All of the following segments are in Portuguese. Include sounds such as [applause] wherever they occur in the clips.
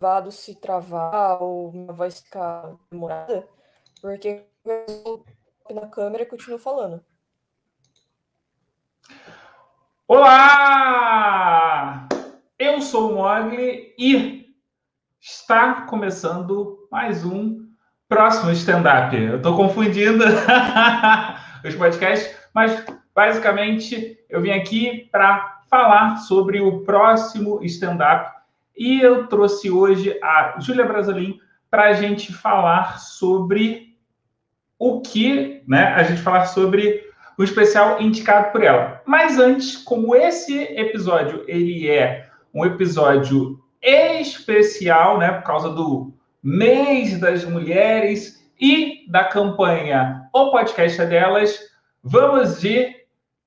gravado se travar ou minha voz ficar demorada, porque eu na câmera e continuo falando. Olá! Eu sou o Mogli e está começando mais um próximo stand-up. Eu estou confundindo [laughs] os podcasts, mas basicamente eu vim aqui para falar sobre o próximo stand-up e eu trouxe hoje a Júlia Brasolim para a gente falar sobre o que, né? A gente falar sobre o especial indicado por ela. Mas antes, como esse episódio ele é um episódio especial, né, por causa do mês das mulheres e da campanha O Podcast é Delas, vamos de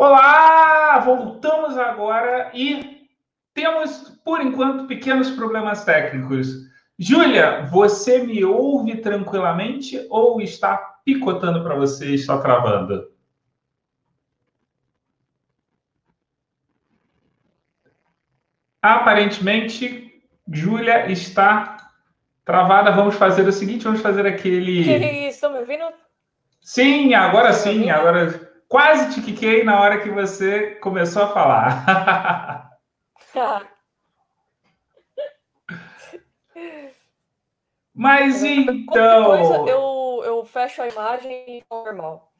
Olá! Voltamos agora e temos, por enquanto, pequenos problemas técnicos. Júlia, você me ouve tranquilamente ou está picotando para você e está travando? Aparentemente, Júlia está travada. Vamos fazer o seguinte: vamos fazer aquele. Que? Estão me ouvindo? Sim, agora sim. Agora Quase te quiquei na hora que você começou a falar. [laughs] Mas então. Eu, eu fecho a imagem e normal.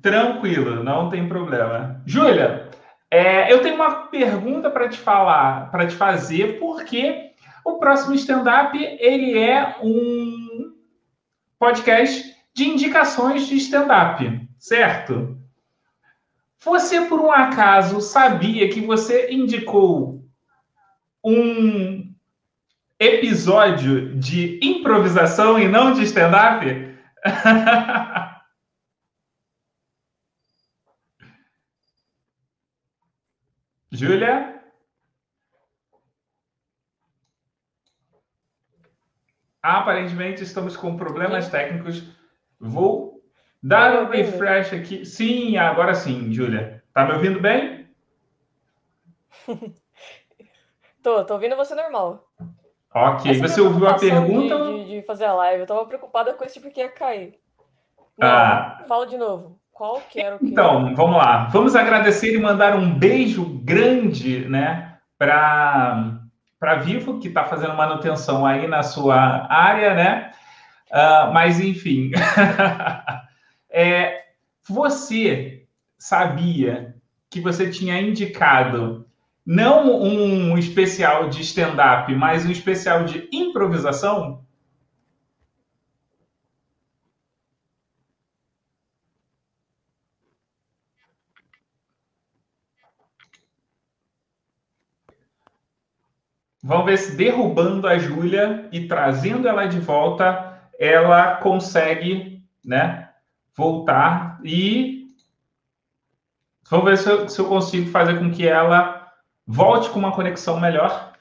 Tranquilo, não tem problema. Júlia, é, eu tenho uma pergunta para te falar, para te fazer, porque o próximo stand-up ele é um podcast de indicações de stand-up, certo? Você, por um acaso, sabia que você indicou um episódio de improvisação e não de stand-up? [laughs] Júlia? Aparentemente estamos com problemas técnicos. Vou Dá um refresh aqui. Sim, agora sim, Júlia. Tá me ouvindo bem? [laughs] tô, tô ouvindo você normal. Ok, Essa você ouviu a pergunta? De, de, de, fazer a live. Eu tava preocupada com esse porque ia cair. Não, ah. Fala de novo. Qual que era o que. Então, vamos lá. Vamos agradecer e mandar um beijo grande, né, para para Vivo, que está fazendo manutenção aí na sua área, né? Uh, mas, enfim. [laughs] É, você sabia que você tinha indicado não um especial de stand-up, mas um especial de improvisação? Vamos ver se derrubando a Júlia e trazendo ela de volta, ela consegue, né, voltar e vamos ver se eu, se eu consigo fazer com que ela volte com uma conexão melhor.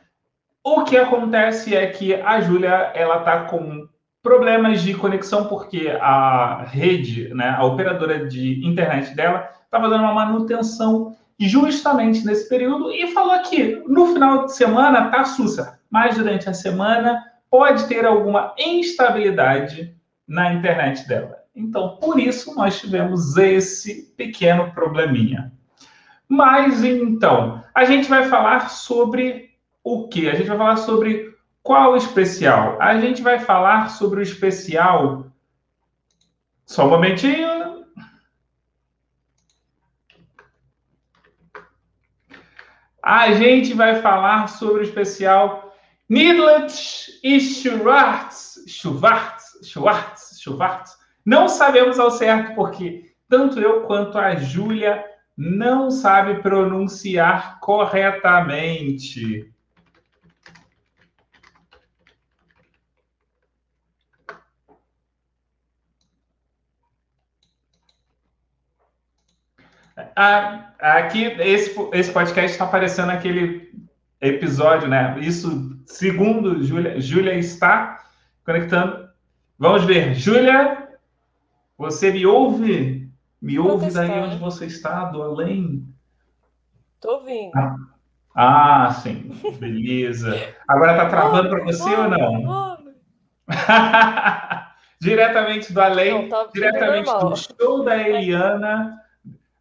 O que acontece é que a Júlia ela está com problemas de conexão porque a rede, né, a operadora de internet dela estava dando uma manutenção justamente nesse período e falou que no final de semana tá sussa, mas durante a semana pode ter alguma instabilidade na internet dela. Então, por isso, nós tivemos esse pequeno probleminha. Mas então, a gente vai falar sobre o que? A gente vai falar sobre qual especial? A gente vai falar sobre o especial. Só um momentinho. A gente vai falar sobre o especial Nidlet e Schwartz. Schwartz. Schwartz. Schwartz não sabemos ao certo porque tanto eu quanto a Júlia não sabe pronunciar corretamente. Ah, aqui, esse, esse podcast está aparecendo aquele episódio, né? Isso, segundo Júlia, Júlia está conectando. Vamos ver. Júlia, você me ouve? Me ouve daí onde você está, do além? Tô ouvindo. Ah, ah sim. Beleza. Agora tá travando para você ou não? [laughs] diretamente do além, não, tá diretamente do show da Eliana,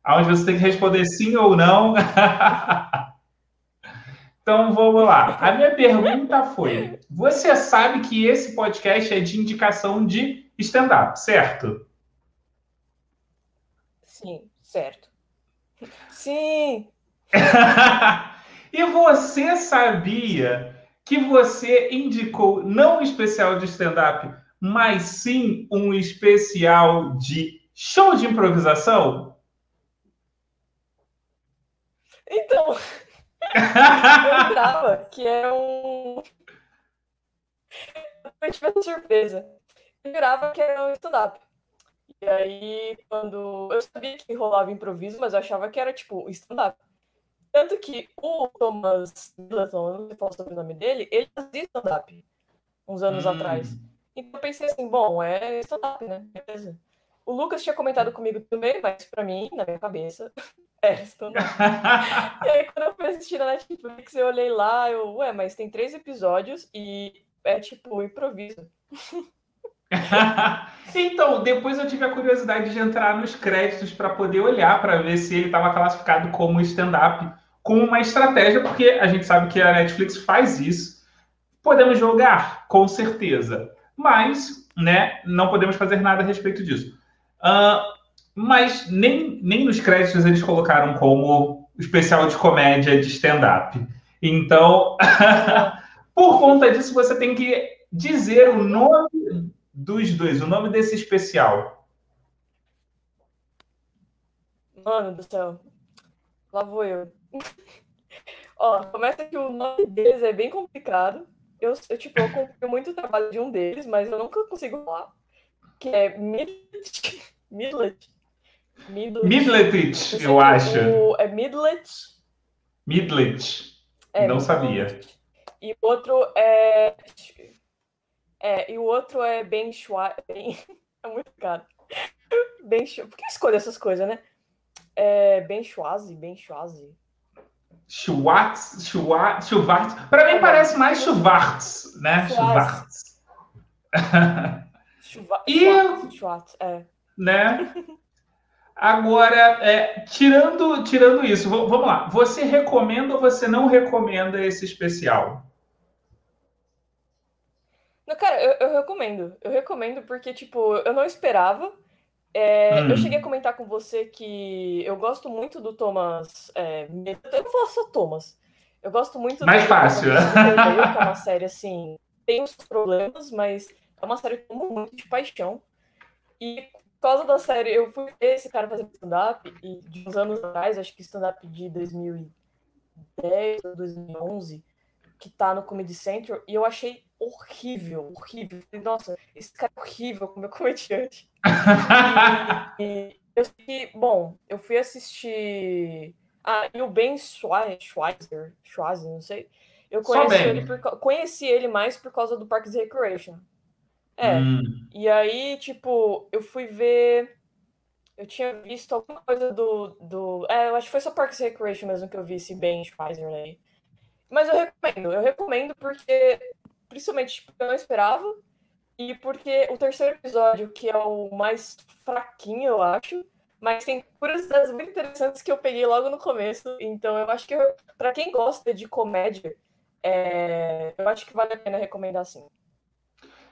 onde você tem que responder sim ou não. [laughs] então vamos lá. A minha pergunta foi: você sabe que esse podcast é de indicação de stand-up, certo? Sim, certo. Sim. [laughs] e você sabia que você indicou não um especial de stand-up, mas sim um especial de show de improvisação? Então, [laughs] eu lembrava que era um. [laughs] Eu tive essa surpresa. Eu jurava que era um stand-up. E aí, quando. Eu sabia que rolava improviso, mas eu achava que era tipo stand-up. Tanto que o Thomas Middleton, eu não sei falar sobre o nome dele, ele fazia stand-up uns anos hum. atrás. Então eu pensei assim, bom, é stand-up, né? Beleza. O Lucas tinha comentado comigo também, mas pra mim, na minha cabeça, [laughs] é stand-up. e aí quando eu fui assistir na Netflix, eu olhei lá, eu, ué, mas tem três episódios e é tipo improviso. [laughs] [laughs] então, depois eu tive a curiosidade de entrar nos créditos para poder olhar para ver se ele estava classificado como stand-up, como uma estratégia, porque a gente sabe que a Netflix faz isso. Podemos jogar? Com certeza mas né, não podemos fazer nada a respeito disso. Uh, mas nem, nem nos créditos eles colocaram como especial de comédia de stand-up. Então, [laughs] por conta disso, você tem que dizer o nome dos dois, o nome desse especial. Mano do céu. Lá vou eu. [laughs] Ó, começa que o nome deles é bem complicado eu, eu tipo, eu confio muito o trabalho de um deles, mas eu nunca consigo falar. Que é Midlet. [laughs] Midlet. Midlet, eu acho. O, é Midlet. Midlet. É, Não sabia. E o outro é. É, e o outro é Ben Schwartz. [laughs] É muito caro. Ben Por que escolhe essas coisas, né? É Ben Schwazi, Ben Schwazi. Schwartz, Schwartz, Schwartz. Para mim parece mais Schwartz, né? Schwartz. Schwartz. [laughs] e, Schwartz, é. Né? Agora, é, tirando, tirando isso, vamos lá. Você recomenda ou você não recomenda esse especial? Cara, eu, eu recomendo. Eu recomendo porque, tipo, eu não esperava. É, hum. Eu cheguei a comentar com você que eu gosto muito do Thomas. É, eu não falo só Thomas. Eu gosto muito Mais do fácil, né? que é uma série assim. Tem os problemas, mas é uma série que eu amo muito de paixão. E por causa da série, eu fui ver esse cara fazer stand-up e de uns anos atrás, acho que stand-up de 2010 ou 2011, que tá no Comedy Central, e eu achei horrível, horrível. Nossa, esse cara é horrível como comediante. [laughs] e, eu sei que, bom, eu fui assistir. Ah, e o Ben Schweizer, Schweizer, não sei. Eu conheci ele, por, conheci ele mais por causa do Parks and Recreation. É. Hum. E aí, tipo, eu fui ver. Eu tinha visto alguma coisa do. do é, eu acho que foi só Parks and Recreation mesmo que eu vi esse Ben Schweizer aí. Mas eu recomendo, eu recomendo porque, principalmente, tipo, eu não esperava. E porque o terceiro episódio, que é o mais fraquinho, eu acho, mas tem curiosidades muito interessantes que eu peguei logo no começo. Então eu acho que para quem gosta de comédia, é, eu acho que vale a pena recomendar sim.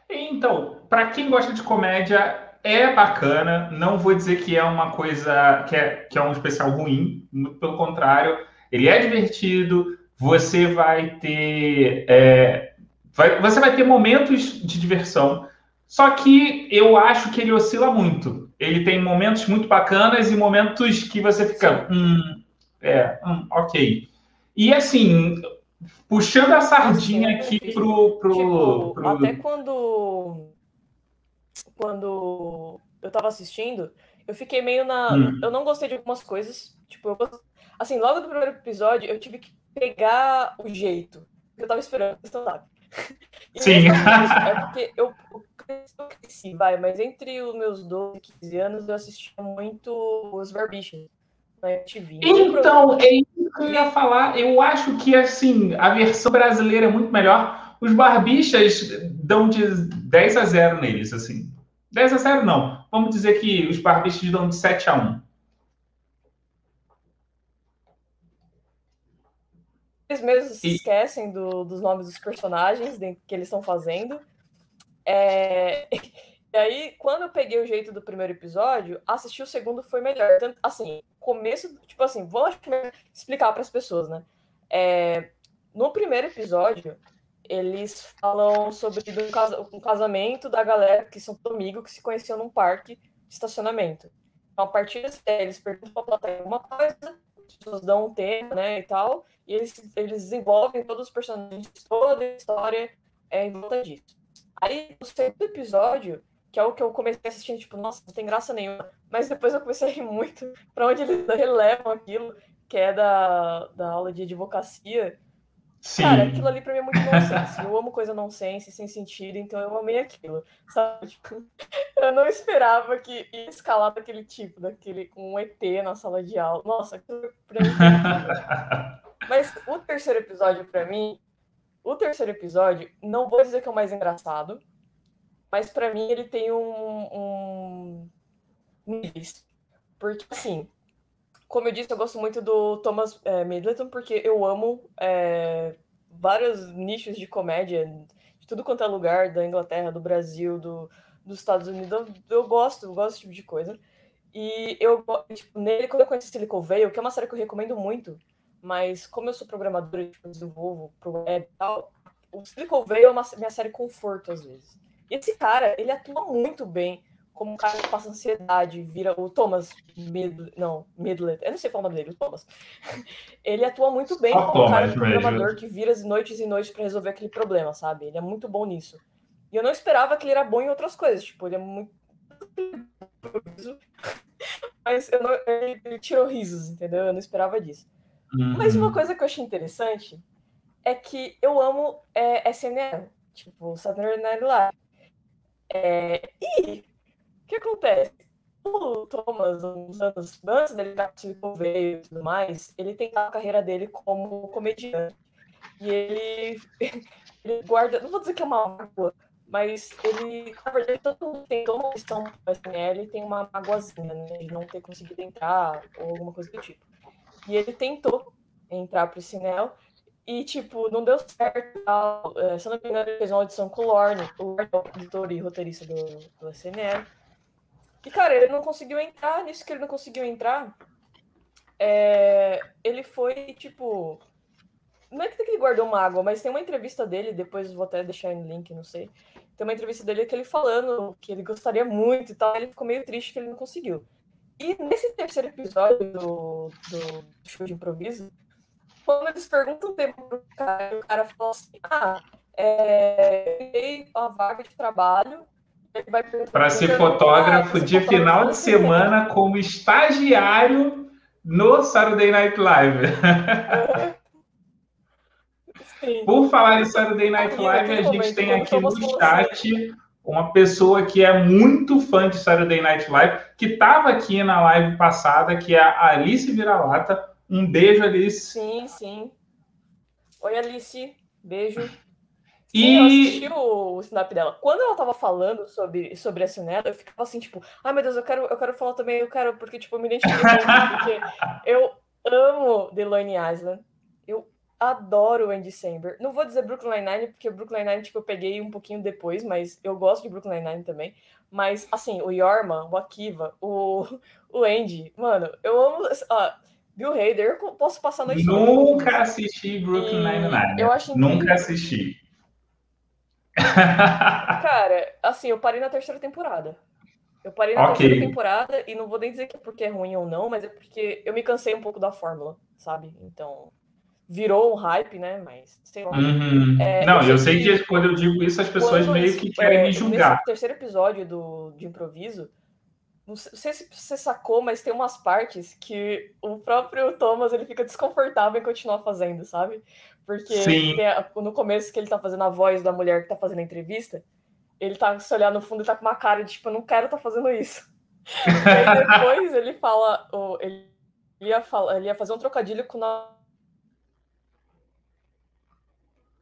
Então, para quem gosta de comédia, é bacana. Não vou dizer que é uma coisa que é, que é um especial ruim, muito pelo contrário, ele é divertido. Você vai ter é, Vai, você vai ter momentos de diversão, só que eu acho que ele oscila muito. Ele tem momentos muito bacanas e momentos que você fica, hum, é, hum, ok. E assim, puxando a sardinha aqui pro, pro, tipo, pro, Até quando, quando eu tava assistindo, eu fiquei meio na. Hum. Eu não gostei de algumas coisas. Tipo, eu... assim, logo do primeiro episódio, eu tive que pegar o jeito que eu tava esperando no stand-up. [laughs] Sim. É [laughs] porque eu, eu cresci, vai, mas entre os meus 12 e 15 anos eu assistia muito os Barbichas na MTV. Então, é isso que eu ia falar. Eu acho que, assim, a versão brasileira é muito melhor. Os Barbichas dão de 10 a 0 neles, assim. 10 a 0 não. Vamos dizer que os Barbichas dão de 7 a 1. Eles mesmos se esquecem do, dos nomes dos personagens que eles estão fazendo. É... [laughs] E aí, quando eu peguei o jeito do primeiro episódio, assistir o segundo foi melhor. Tanto, assim, começo, tipo assim, vou explicar para as pessoas, né? É... No primeiro episódio, eles falam sobre um casamento da galera que são amigos que se conheciam num parque de estacionamento. Então, a partir desse, eles perguntam pra plateia alguma coisa, pessoas dão um tema, né, e tal, e eles, eles desenvolvem todos os personagens, toda a história é, em volta disso. Aí, no segundo episódio, que é o que eu comecei assistindo, tipo, nossa, não tem graça nenhuma, mas depois eu comecei a rir muito [laughs] pra onde eles [laughs] relevam aquilo, que é da, da aula de advocacia. Sim. Cara, aquilo ali pra mim é muito nonsense. Eu amo coisa nonsense, sem sentido, então eu amei aquilo. Sabe? Tipo, [laughs] eu não esperava que ia escalar daquele tipo, daquele com um ET na sala de aula. Nossa, aquilo pra mim. Mas o terceiro episódio, para mim, o terceiro episódio, não vou dizer que é o mais engraçado, mas para mim ele tem um, um Porque, assim, como eu disse, eu gosto muito do Thomas é, Middleton, porque eu amo é, vários nichos de comédia, de tudo quanto é lugar, da Inglaterra, do Brasil, do, dos Estados Unidos. Eu, eu gosto, eu gosto desse tipo de coisa. E eu, tipo, nele, quando eu conheci Silicon Valley, que é uma série que eu recomendo muito, mas como eu sou programadora tipo, desenvolvo pro web e tal, o Silicon Valley é uma minha série conforto às vezes. E esse cara, ele atua muito bem como um cara que passa ansiedade, vira o Thomas Mid, não, Midlet, eu não sei falar o nome dele, o Thomas. [laughs] ele atua muito bem como um cara programador que vira as noites e noites para resolver aquele problema, sabe? Ele é muito bom nisso. E eu não esperava que ele era bom em outras coisas, tipo, ele é muito [laughs] mas eu não, ele, tirou risos, entendeu? Eu não esperava disso. Uhum. Mas uma coisa que eu achei interessante é que eu amo é, SNL, tipo, Saturday Night Live. É, e que acontece? O Thomas, uns anos antes dele estar Silicon Valley e tudo mais, ele tem a carreira dele como comediante. E ele, [laughs] ele guarda, não vou dizer que é uma mágoa, mas ele, na verdade, todo mundo tem toda uma questão do SNL tem uma mágoazinha, né, de não ter conseguido entrar ou alguma coisa do tipo. E ele tentou entrar pro Sinel e, tipo, não deu certo. É, se eu não me engano, ele fez uma audição com o Lorne, o é editor e roteirista do, do SNL. E, cara, ele não conseguiu entrar. Nisso que ele não conseguiu entrar, é, ele foi, tipo. Não é que ele guardou uma água, mas tem uma entrevista dele, depois vou até deixar no link, não sei. Tem uma entrevista dele que ele falando que ele gostaria muito e tal. Ele ficou meio triste que ele não conseguiu. E nesse terceiro episódio do, do show de improviso, quando eles perguntam o tempo pro cara, o cara fala assim: ah, é, a vaga de trabalho. Para ser fotógrafo de final de semana como estagiário no Saturday Night Live. Por falar em Saturday Night Live, a gente tem aqui no chat uma pessoa que é muito fã de Saturday Night Live, que estava aqui na live passada, que é a Alice Vira-Lata. Um beijo, Alice. Sim, sim. Oi, Alice. Beijo. E... Eu assisti o, o snap dela. Quando ela tava falando sobre, sobre a Sinela, eu ficava assim, tipo, ai meu Deus, eu quero, eu quero falar também, eu quero, porque, tipo, eu me identifiquei porque [laughs] eu amo The Lonely Island adoro o Andy Samberg. Não vou dizer Brooklyn Nine-Nine, porque Brooklyn Nine tipo, eu peguei um pouquinho depois, mas eu gosto de Brooklyn Nine-Nine também. Mas, assim, o Yorma, o Akiva, o, o Andy, mano, eu amo... Uh, Bill Hader, eu posso passar a noite Nunca assisti Brooklyn Nine-Nine. Eu acho incrível. Nunca assisti. [laughs] Cara, assim, eu parei na terceira temporada. Eu parei na okay. terceira temporada e não vou nem dizer que é porque é ruim ou não, mas é porque eu me cansei um pouco da fórmula, sabe? Então, virou um hype, né? Mas sei lá. Uhum. É, não, eu sei que, que, quando eu digo isso, as pessoas meio que querem é, me julgar. Nesse terceiro episódio do, de improviso, não sei se você sacou, mas tem umas partes que o próprio Thomas ele fica desconfortável em continuar fazendo, sabe? Porque a, no começo que ele tá fazendo a voz da mulher que tá fazendo a entrevista, ele tá se olhar no fundo e tá com uma cara de tipo, eu não quero tá fazendo isso. [laughs] aí depois ele fala, ele ia, falar, ele ia fazer um trocadilho com a...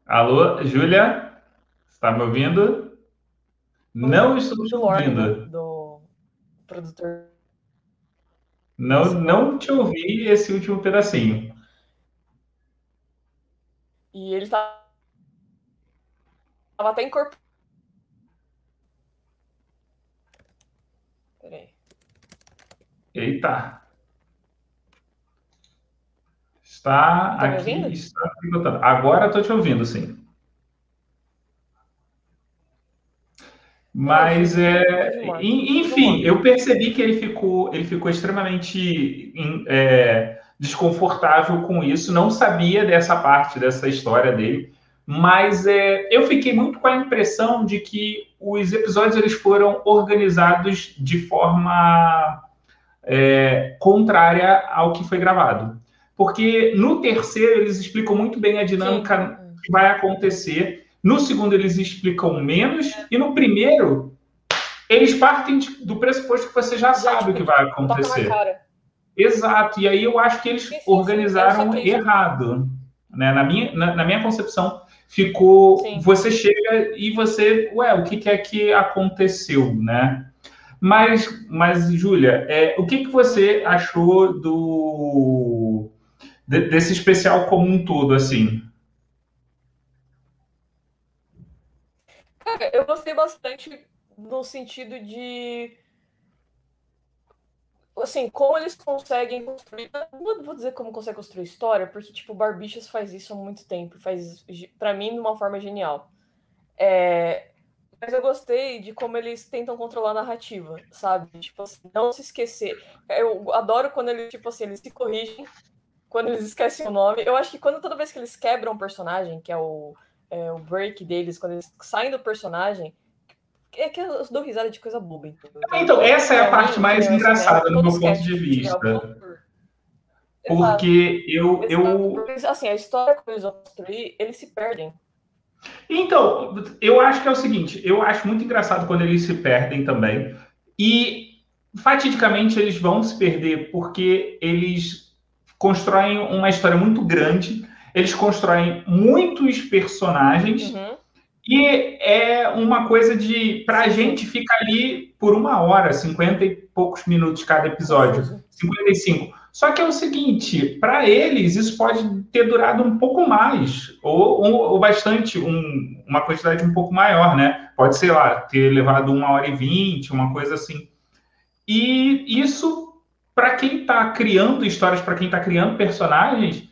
Alô, Júlia? Está me ouvindo? Não estou te ouvindo. Do produtor. Não, não te ouvi esse último pedacinho. E ele tá... tava até incorporado. Peraí. Eita. Está tá aqui. Está Agora estou te ouvindo, sim. Mas é, enfim, eu percebi que ele ficou, ele ficou extremamente é, desconfortável com isso. Não sabia dessa parte dessa história dele, mas é, eu fiquei muito com a impressão de que os episódios eles foram organizados de forma é, contrária ao que foi gravado, porque no terceiro eles explicam muito bem a dinâmica Sim. que vai acontecer no segundo, eles explicam menos. E no primeiro, eles partem do pressuposto que você já, sabe o que vai acontecer. Exato. E aí eu acho que eles sim, sim, organizaram sim, errado. Né? Na, minha, na, na minha concepção, ficou. Você chega e você. Ué, o que, que é que aconteceu, né? Mas, mas Júlia, é, o que, que você achou do desse especial como um todo, assim? Eu gostei bastante no sentido de. Assim, como eles conseguem construir. Não vou dizer como consegue construir história, porque, tipo, o Barbichas faz isso há muito tempo. Faz, para mim, de uma forma genial. É... Mas eu gostei de como eles tentam controlar a narrativa, sabe? Tipo assim, não se esquecer. Eu adoro quando eles, tipo assim, eles se corrigem quando eles esquecem o nome. Eu acho que quando toda vez que eles quebram um personagem, que é o é, o break deles, quando eles saem do personagem, é que eu dou risada de coisa boba. Entendeu? Então, essa é a parte mais é, engraçada no meu ponto de vista. Porque eu, eu. Assim, a história que eles vão construir, eles se perdem. Então, eu acho que é o seguinte: eu acho muito engraçado quando eles se perdem também. E, fatidicamente, eles vão se perder porque eles constroem uma história muito grande eles constroem muitos personagens uhum. e é uma coisa de. Pra gente fica ali por uma hora, 50 e poucos minutos cada episódio. Uhum. 55. Só que é o seguinte, para eles isso pode ter durado um pouco mais, ou, ou, ou bastante, um, uma quantidade um pouco maior, né? Pode, sei lá, ter levado uma hora e vinte, uma coisa assim. E isso, para quem está criando histórias, para quem está criando personagens,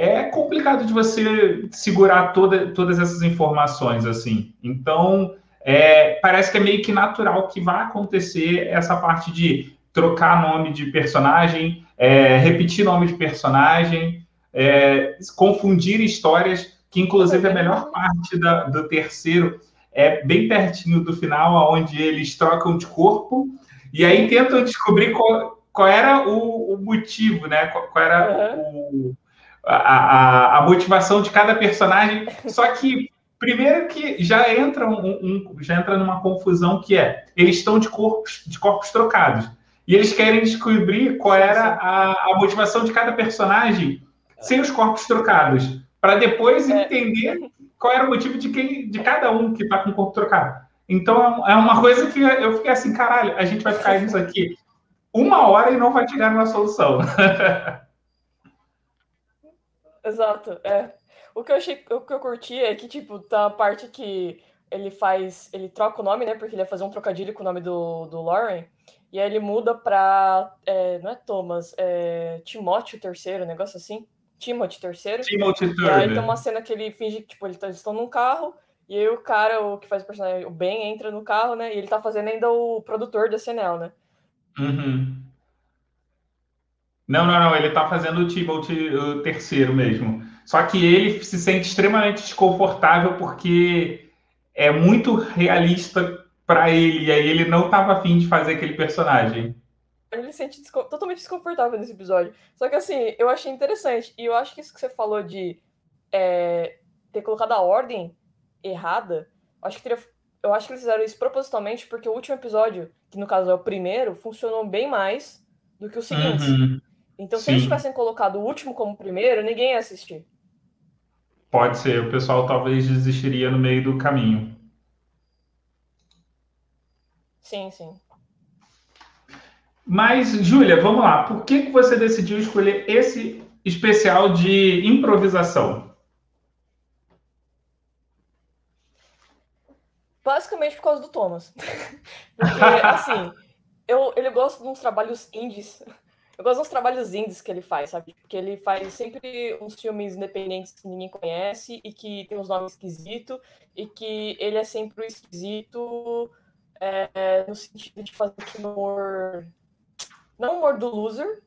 é complicado de você segurar toda, todas essas informações assim. Então, é, parece que é meio que natural que vai acontecer essa parte de trocar nome de personagem, é, repetir nome de personagem, é, confundir histórias, que inclusive a melhor parte da, do terceiro é bem pertinho do final, onde eles trocam de corpo e aí tentam descobrir qual, qual era o, o motivo, né? Qual, qual era uhum. o a, a, a motivação de cada personagem. Só que primeiro que já entra um, um, já entra numa confusão que é eles estão de corpos de corpos trocados e eles querem descobrir qual era a, a motivação de cada personagem sem os corpos trocados para depois é. entender qual era o motivo de quem de cada um que está com o corpo trocado então é uma coisa que eu fiquei assim caralho a gente vai ficar nisso aqui uma hora e não vai chegar numa solução [laughs] Exato, é. O que eu achei, o que eu curti é que, tipo, tá a parte que ele faz, ele troca o nome, né, porque ele ia fazer um trocadilho com o nome do, do Lauren, e aí ele muda pra, é, não é Thomas, é Timóteo terceiro, negócio assim, Timothy terceiro. Timothy III. E aí tem uma cena que ele finge que, tipo, eles estão num carro, e aí o cara, o que faz o personagem, o Ben, entra no carro, né, e ele tá fazendo ainda o produtor da SNL, né. Uhum. Não, não, não. Ele está fazendo o Tibalt o terceiro mesmo. Só que ele se sente extremamente desconfortável porque é muito realista para ele, e aí ele não estava afim de fazer aquele personagem. Ele se sente desco totalmente desconfortável nesse episódio. Só que assim, eu achei interessante. E eu acho que isso que você falou de é, ter colocado a ordem errada, acho que teria, eu acho que eles fizeram isso propositalmente porque o último episódio, que no caso é o primeiro, funcionou bem mais do que o seguinte. Uhum. Então, se Sim. eles tivessem colocado o último como primeiro, ninguém ia assistir. Pode ser, o pessoal talvez desistiria no meio do caminho. Sim, sim. Mas, Júlia, vamos lá. Por que, que você decidiu escolher esse especial de improvisação? Basicamente por causa do Thomas. [laughs] Porque, assim, eu, ele gosta de uns trabalhos indies. Eu gosto dos trabalhos indies que ele faz, sabe? Porque ele faz sempre uns filmes independentes que ninguém conhece e que tem uns nomes esquisitos e que ele é sempre o esquisito é, no sentido de fazer aquele humor. Não o humor do loser,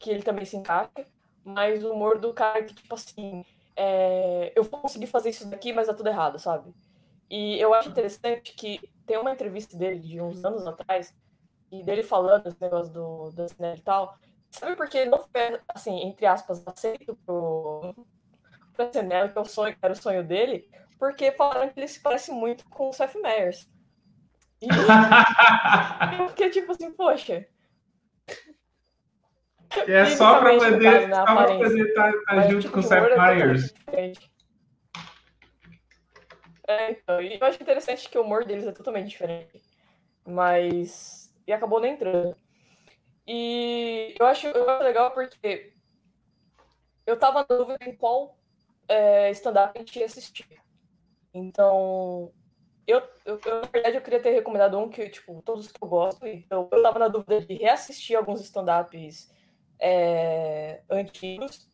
que ele também se encaixa, mas o humor do cara que, tipo assim, é, eu vou conseguir fazer isso daqui, mas dá tudo errado, sabe? E eu acho interessante que tem uma entrevista dele de uns anos atrás, e dele falando esse negócio do, do cinema e tal. Sabe por que não foi, assim, entre aspas, aceito pro, pro SNL, que, é o sonho, que era o sonho dele? Porque falaram que ele se parece muito com o Seth Meyers. E [laughs] eu fiquei tipo assim, poxa. É só pra poder, só pra poder estar tá, tá junto tipo, com o Seth é Meyers. É, então, e eu acho interessante que o humor deles é totalmente diferente. Mas. E acabou nem entrando. E eu acho, eu acho legal porque eu tava na dúvida em qual é, stand-up a gente ia assistir. Então, eu, eu, eu, na verdade, eu queria ter recomendado um que, tipo, todos que eu gosto. Então, eu tava na dúvida de reassistir alguns stand-ups é, antigos.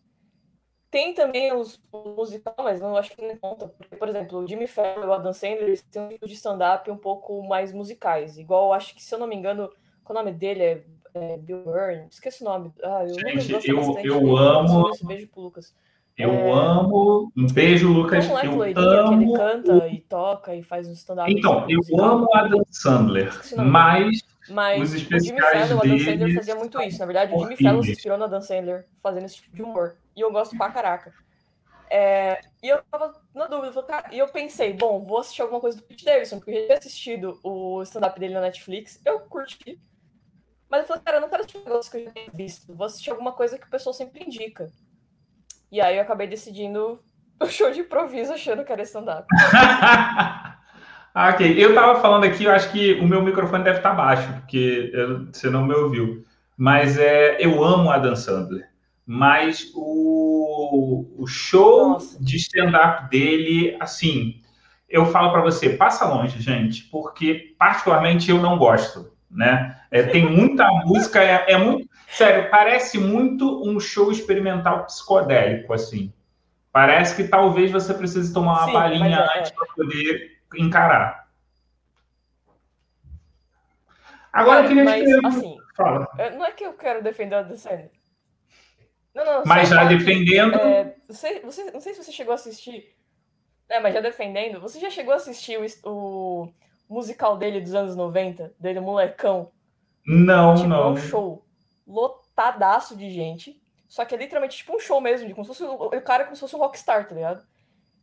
Tem também os, os musicais, mas não acho que não conta. Porque, por exemplo, o Jimmy Fallon e o Adam Sandler eles têm um tipo de stand-up um pouco mais musicais. Igual, acho que, se eu não me engano, o nome dele é, é Bill Burr. Esqueci o nome. Ah, eu Gente, eu, eu amo... Beijo pro Lucas. Eu é... amo. Um beijo, Lucas. Não é eu amo... que ele canta e toca e faz um stand-up. Então, eu amo Adam Sandler, mas, mas o Jimmy Fallon, o Adam Sandler fazia muito isso. Na verdade, o Jimmy Fallon se inspirou no Adam Sandler fazendo esse tipo de humor. E eu gosto pra caraca. É, e eu tava na dúvida, falei, e eu pensei, bom, vou assistir alguma coisa do Pete Davidson, porque eu já tinha assistido o stand-up dele na Netflix, eu curti. Mas eu falei, cara, eu não quero assistir um negócio que eu já tenho visto, vou assistir alguma coisa que o pessoal sempre indica. E aí eu acabei decidindo [laughs] o show de improviso achando que era stand-up. [laughs] ok, eu tava falando aqui, eu acho que o meu microfone deve estar baixo, porque eu, você não me ouviu. Mas é, eu amo a Adam Sandler. Mas o, o show Nossa. de stand-up dele, assim, eu falo para você, passa longe, gente, porque particularmente eu não gosto, né? É, tem muita [laughs] música, é, é muito Sério, parece muito um show experimental psicodélico, assim. Parece que talvez você precise tomar uma Sim, balinha é, antes para poder encarar. Agora, eu queria mas, te assim, Fala. É, não é que eu quero defender a Descendant. Não, não, mas já defendendo. Que, é, você, você, não sei se você chegou a assistir. É, mas já defendendo. Você já chegou a assistir o, o musical dele dos anos 90? Dele, molecão? Não, tipo, não. É um show lotadaço de gente. Só que é literalmente tipo um show mesmo, de como se fosse, o cara é como se fosse um rockstar, tá ligado?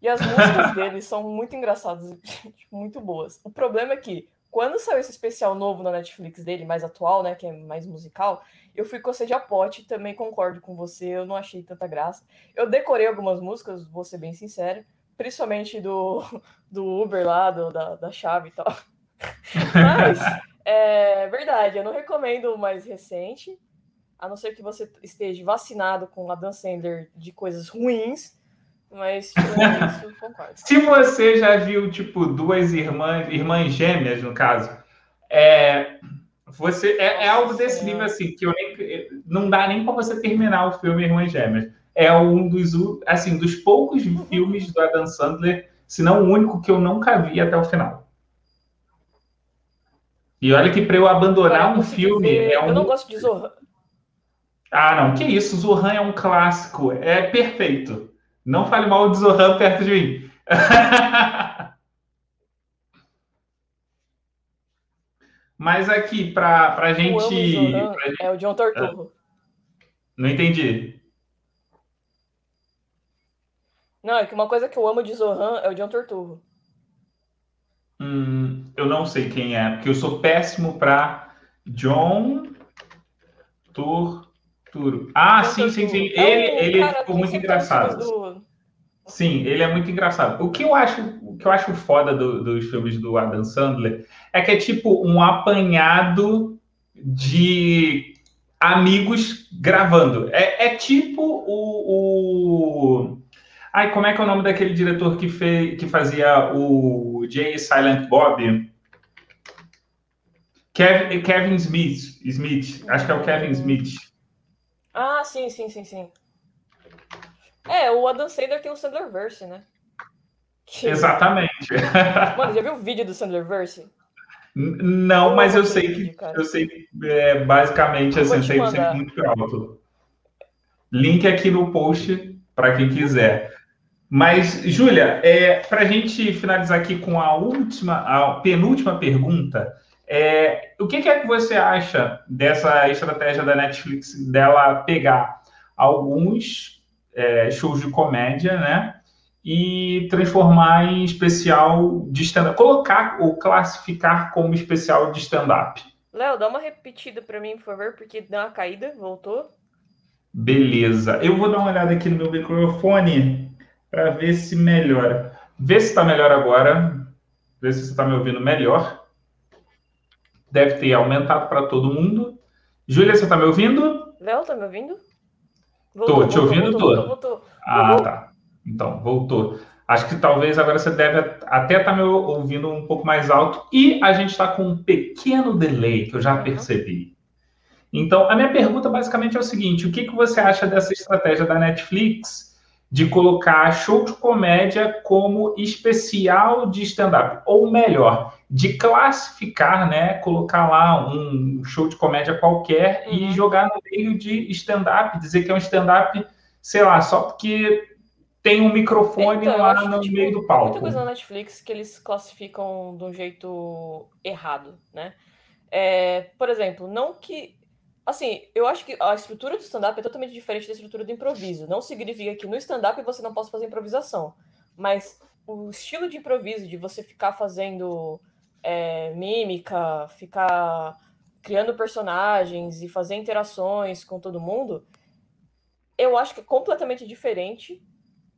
E as músicas [laughs] dele são muito engraçadas, [laughs] tipo, muito boas. O problema é que, quando saiu esse especial novo na Netflix dele, mais atual, né, que é mais musical, eu fui com de apote, também concordo com você, eu não achei tanta graça. Eu decorei algumas músicas, vou ser bem sincero, principalmente do, [laughs] do Uber lá, do, da, da chave e tal. [laughs] Mas, é verdade, eu não recomendo o mais recente, a não ser que você esteja vacinado com a Dan Sandler de coisas ruins, mas isso, concordo. Se você já viu, tipo, duas irmãs, irmãs gêmeas, no caso, é, você, é, é algo desse nível, assim, que eu nem, não dá nem para você terminar o filme Irmãs Gêmeas. É um dos, assim, dos poucos filmes do Adam Sandler, se não o único que eu nunca vi até o final. E olha que para eu abandonar um filme. É um... Eu não gosto de Zorra. Ah, não, que isso, Zohan é um clássico, é perfeito. Não fale mal de Zohan perto de mim. [laughs] Mas aqui, para a gente, gente- é o John Torturro. Não entendi. Não, é que uma coisa que eu amo de Zohan é o John Torturro. Hum, eu não sei quem é, porque eu sou péssimo para John Turturro. Ah, John sim, sim, sim. Torturro. É Ele, um ele cara ficou muito engraçado. do- Sim, ele é muito engraçado. O que eu acho, o que eu acho foda do- dos filmes do Adam Sandler é que é tipo um apanhado de amigos gravando. É, é tipo o, o- Ai, como é que é o nome daquele diretor que, fez, que fazia o Jay Silent Bob? Kev- Kevin Smith, Smith, acho que é o Kevin Smith. Ah, sim, sim, sim, sim. É, o Adam Sandler tem o Sandlerverse, né? Que- Exatamente. [laughs] Mano, já viu o vídeo do Sandlerverse? Não, mas eu sei Vídeo, que cara. eu sei é, basicamente Eu assim, te sempre, sempre mandar. muito alto. Link aqui no post para quem quiser. Mas, Júlia, é, para a gente finalizar aqui com a última, a penúltima pergunta, é, o que, que é que você acha dessa estratégia da Netflix dela pegar alguns é, shows de comédia, né? E transformar em especial de stand-up, colocar ou classificar como especial de stand-up. Léo, dá uma repetida pra mim, por favor, porque deu uma caída, voltou. Beleza. Eu vou dar uma olhada aqui no meu microfone para ver se melhora. Vê se está melhor agora. Vê se você está me ouvindo melhor. Deve ter aumentado para todo mundo. Júlia, você está me ouvindo? Léo, tá me ouvindo? Tô, te ouvindo, voltou, tô. voltou, voltou. Ah, Uhum. tá. Então, voltou. Acho que talvez agora você deve até estar me ouvindo um pouco mais alto. E a gente está com um pequeno delay, que eu já Uhum. percebi. Então, a minha pergunta basicamente é o seguinte: o que, que você acha dessa estratégia da Netflix de colocar show de comédia como especial de stand-up? Ou melhor, de classificar, né? Colocar lá um show de comédia qualquer e Uhum. jogar no meio de stand-up, dizer que é um stand-up, sei lá, só porque tem um microfone Então, lá no tipo, meio do tem palco. muita coisa na Netflix que eles classificam de um jeito errado, né? É, por exemplo, não que. Assim, eu acho que a estrutura do stand-up é totalmente diferente da estrutura do improviso. Não significa que no stand-up você não possa fazer improvisação. Mas o estilo de improviso, de você ficar fazendo é, mímica, ficar criando personagens e fazer interações com todo mundo, eu acho que é completamente diferente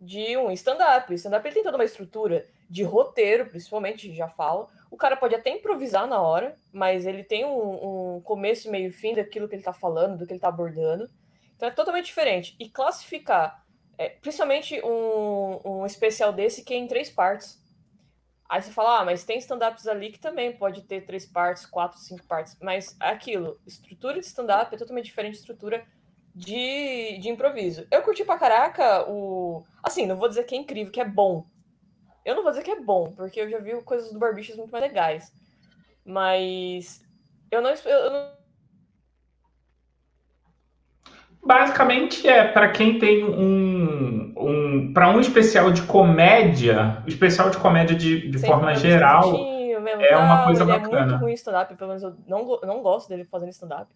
de um stand-up. O stand-up tem toda uma estrutura de roteiro, principalmente, já falo. O cara pode até improvisar na hora, mas ele tem um, um começo, meio e fim daquilo que ele tá falando, do que ele tá abordando. Então é totalmente diferente. E classificar, é, principalmente um, um especial desse que é em três partes. Aí você fala, ah, mas tem stand-ups ali que também pode ter três partes, quatro, cinco partes. Mas é aquilo, estrutura de stand-up é totalmente diferente de estrutura de, de improviso. Eu curti pra caraca o. Assim, não vou dizer que é incrível, que é bom. Eu não vou dizer que é bom, porque eu já vi coisas do Barbichas muito mais legais. Mas. Eu não. Eu não... Basicamente é para quem tem um, um para um especial de comédia, o especial de comédia de, de sempre forma geral mesmo, é uma coisa ele bacana. é muito ruim stand-up, pelo menos eu não, eu não gosto dele fazendo stand-up.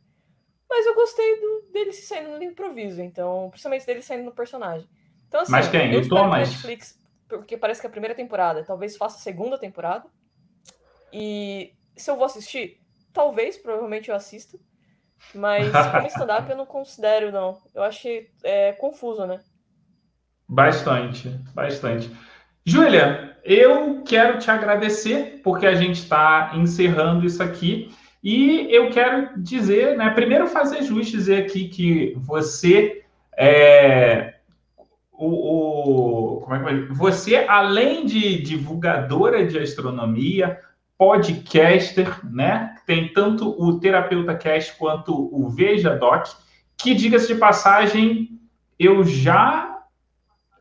Mas eu gostei do- dele se saindo no improviso, então, principalmente dele saindo no personagem. Então, assim, Mas quem? eu a Thomas? Netflix, porque parece que é a primeira temporada, talvez faça a segunda temporada. E se eu vou assistir, talvez, provavelmente eu assista. Mas [laughs] como stand-up eu não considero, não. Eu achei é, confuso, né? Bastante, bastante. Júlia, eu quero te agradecer porque a gente está encerrando isso aqui e eu quero dizer, né, primeiro fazer jus dizer aqui que você é o, o como é que? Você além de divulgadora de astronomia, podcaster, né? Tem tanto o Terapeuta Cast quanto o Veja Doc, que diga-se de passagem, eu já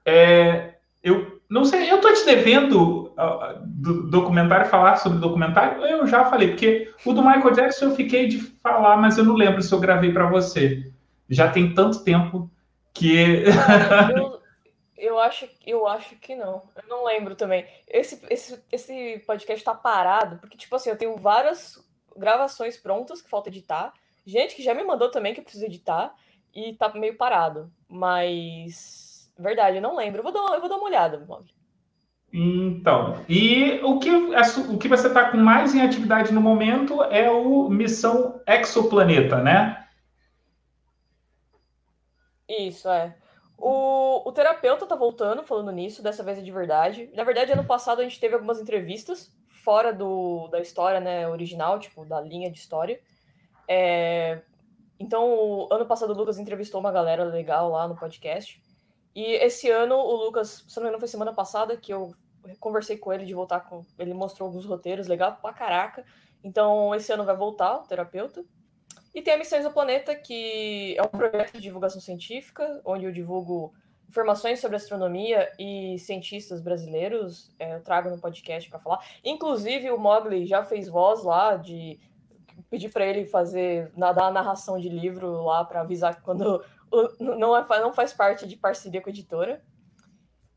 é, eu não sei, eu tô te devendo uh, do documentário falar sobre documentário. Eu já falei, porque o do Michael Jackson eu fiquei de falar, mas eu não lembro se eu gravei para você. Já tem tanto tempo que eu, eu, acho, eu acho que não. Eu não lembro também. Esse, esse, esse podcast tá parado, porque, tipo assim, eu tenho várias, gravações prontas que falta editar. Gente que já me mandou também que eu preciso editar e tá meio parado. Mas, verdade, eu não lembro. Eu vou dar, eu vou dar uma olhada, Mogli. Então, e o que, o que você está com mais em atividade no momento é o Missão Exoplaneta, né? Isso, é. O, o terapeuta tá voltando falando nisso, dessa vez é de verdade. Na verdade, ano passado a gente teve algumas entrevistas fora do, da história né, original, tipo, da linha de história. É, então, ano passado o Lucas entrevistou uma galera legal lá no podcast. E esse ano o Lucas, se não me engano, foi semana passada que eu conversei com ele de voltar com. Ele mostrou alguns roteiros legal pra caraca. Então, esse ano vai voltar o terapeuta. E tem a Missões do Planeta, que é um projeto de divulgação científica, onde eu divulgo informações sobre astronomia e cientistas brasileiros. É, eu trago no podcast para falar. Inclusive, o Mogli já fez voz lá de pedir para ele fazer dar a narração de livro lá para avisar quando não, é, não faz parte de parceria com a editora.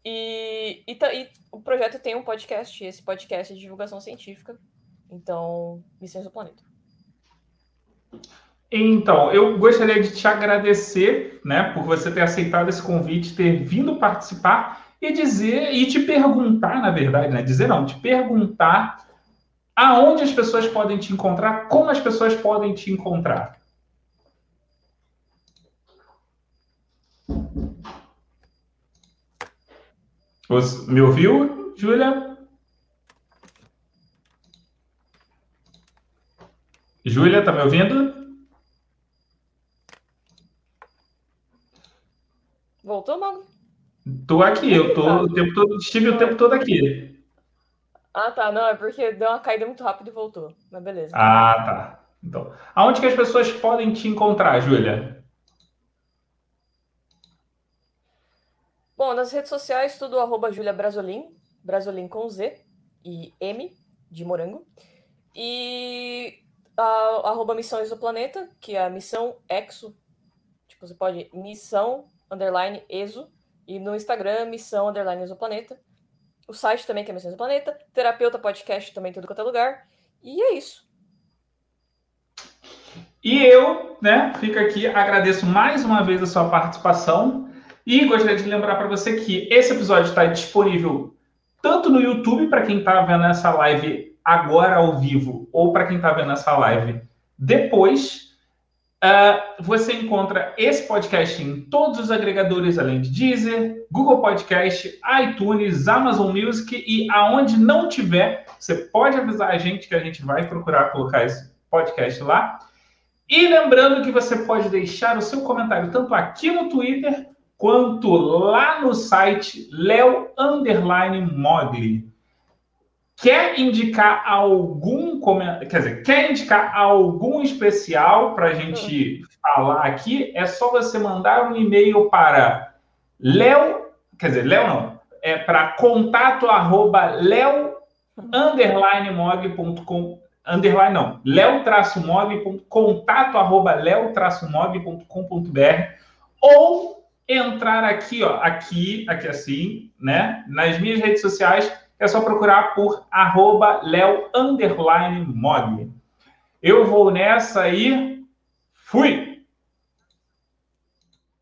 E, e, e, o projeto tem um podcast, esse podcast é de divulgação científica. Então, Missões do Planeta. Então, eu gostaria de te agradecer, né, por você ter aceitado esse convite, ter vindo participar e dizer e te perguntar, na verdade, né, dizer não, te perguntar aonde as pessoas podem te encontrar, como as pessoas podem te encontrar. Me ouviu, Júlia? Júlia, tá me ouvindo? Voltou, Mago? Tô aqui, eu tô o tempo todo, estive o tempo todo aqui. Ah, tá, não, é porque deu uma caída muito rápido e voltou. Mas beleza. Ah, tá. Então, aonde que as pessoas podem te encontrar, Júlia? Bom, nas redes sociais, tudo arroba Julia Brasolim, Brasolim com Z e M de morango. E a, arroba Missão Exoplaneta, que é a missão exo. Tipo, você pode missão underline exo. E no Instagram, missão underline exoplaneta. O site também, que é Missão Exoplaneta. Terapeuta Podcast também, tudo quanto é lugar. E é isso. E eu, né, fico aqui, agradeço mais uma vez a sua participação. E gostaria de lembrar para você que esse episódio está disponível tanto no YouTube, para quem está vendo essa live agora ao vivo, ou para quem está vendo essa live depois. Uh, você encontra esse podcast em todos os agregadores, além de Deezer, Google Podcast, iTunes, Amazon Music e aonde não tiver, você pode avisar a gente que a gente vai procurar colocar esse podcast lá. E lembrando que você pode deixar o seu comentário tanto aqui no Twitter quanto lá no site Leo Underline Mogli. Quer indicar algum quer dizer, quer indicar algum especial para a gente hum. falar aqui? É só você mandar um e-mail para Leo, quer dizer, Leo não, é para contato arroba leo underline mog.com underline não, leo traço mog, contato arroba leo traço mog.com.br ou entrar aqui, ó, aqui, aqui assim, né? Nas minhas redes sociais, é só procurar por arroba Leo. Eu vou nessa e fui!